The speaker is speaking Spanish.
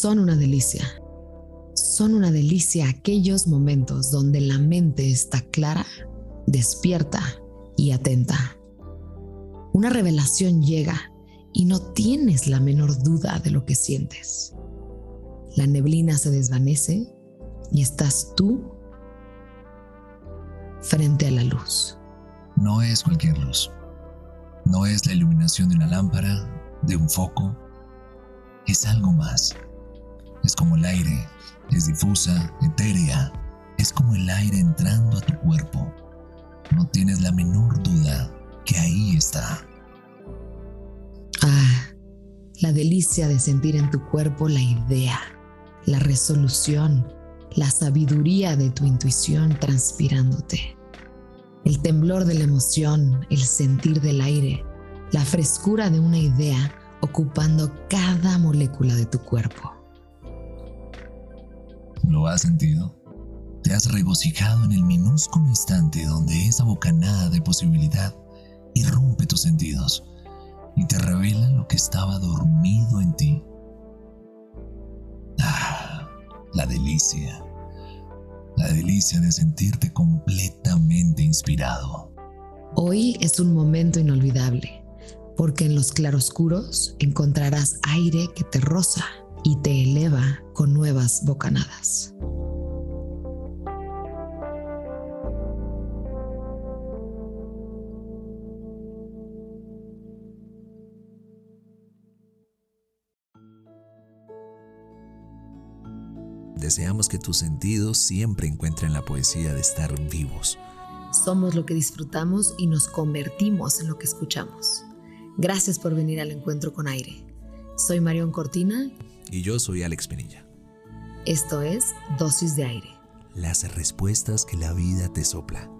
Son una delicia. Son una delicia aquellos momentos donde la mente está clara, despierta y atenta. Una revelación llega y no tienes la menor duda de lo que sientes. La neblina se desvanece y estás tú frente a la luz. No es cualquier luz. No es la iluminación de una lámpara, de un foco. Es algo más. Es como el aire, es difusa, etérea. Es como el aire entrando a tu cuerpo. No tienes la menor duda que ahí está. Ah, la delicia de sentir en tu cuerpo la idea, la resolución, la sabiduría de tu intuición transpirándote. El temblor de la emoción, el sentir del aire, la frescura de una idea ocupando cada molécula de tu cuerpo. ¿Lo has sentido? ¿Te has regocijado en el minúsculo instante donde esa bocanada de posibilidad irrumpe tus sentidos y te revela lo que estaba dormido en ti? Ah, la delicia. La delicia de sentirte completamente inspirado. Hoy es un momento inolvidable, porque en los claroscuros encontrarás aire que te roza y te eleva con nuevas bocanadas. Deseamos que tus sentidos siempre encuentren la poesía de estar vivos. Somos lo que disfrutamos y nos convertimos en lo que escuchamos. Gracias por venir al encuentro con aire. Soy Marión Cortina y yo soy Alex Penilla. Esto es Dosis de Aire. Las respuestas que la vida te sopla.